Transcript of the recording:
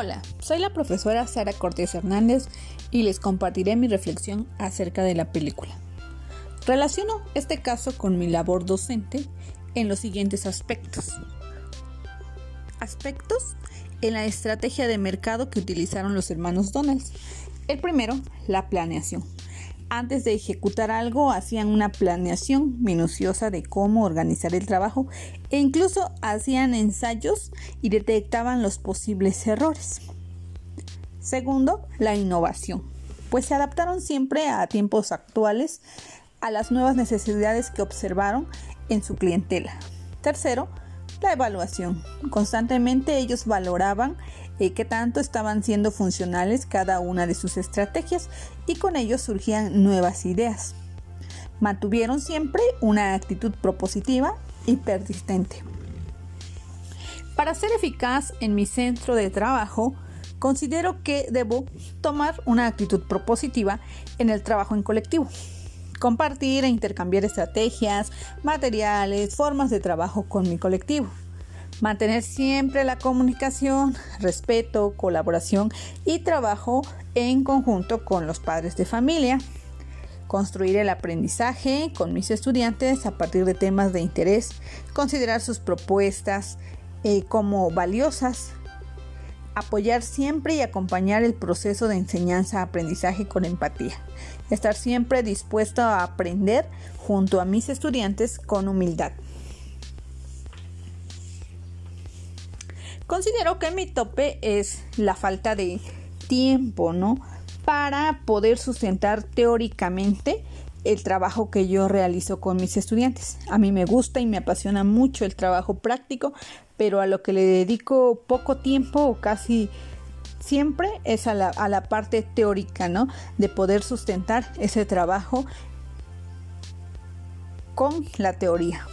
Hola, soy la profesora Sara Cortés Hernández y les compartiré mi reflexión acerca de la película. Relaciono este caso con mi labor docente en los siguientes aspectos. Aspectos en la estrategia de mercado que utilizaron los hermanos Donalds. El primero, la planeación. Antes de ejecutar algo, hacían una planeación minuciosa de cómo organizar el trabajo e incluso hacían ensayos y detectaban los posibles errores. Segundo, la innovación, pues se adaptaron siempre a tiempos actuales a las nuevas necesidades que observaron en su clientela. Tercero, la evaluación. Constantemente ellos valoraban eh, qué tanto estaban siendo funcionales cada una de sus estrategias y con ello surgían nuevas ideas. Mantuvieron siempre una actitud propositiva y persistente. Para ser eficaz en mi centro de trabajo, considero que debo tomar una actitud propositiva en el trabajo en colectivo compartir e intercambiar estrategias, materiales, formas de trabajo con mi colectivo. Mantener siempre la comunicación, respeto, colaboración y trabajo en conjunto con los padres de familia. Construir el aprendizaje con mis estudiantes a partir de temas de interés. Considerar sus propuestas eh, como valiosas apoyar siempre y acompañar el proceso de enseñanza-aprendizaje con empatía. Estar siempre dispuesto a aprender junto a mis estudiantes con humildad. Considero que mi tope es la falta de tiempo, ¿no? Para poder sustentar teóricamente el trabajo que yo realizo con mis estudiantes. A mí me gusta y me apasiona mucho el trabajo práctico, pero a lo que le dedico poco tiempo o casi siempre es a la, a la parte teórica, ¿no? De poder sustentar ese trabajo con la teoría.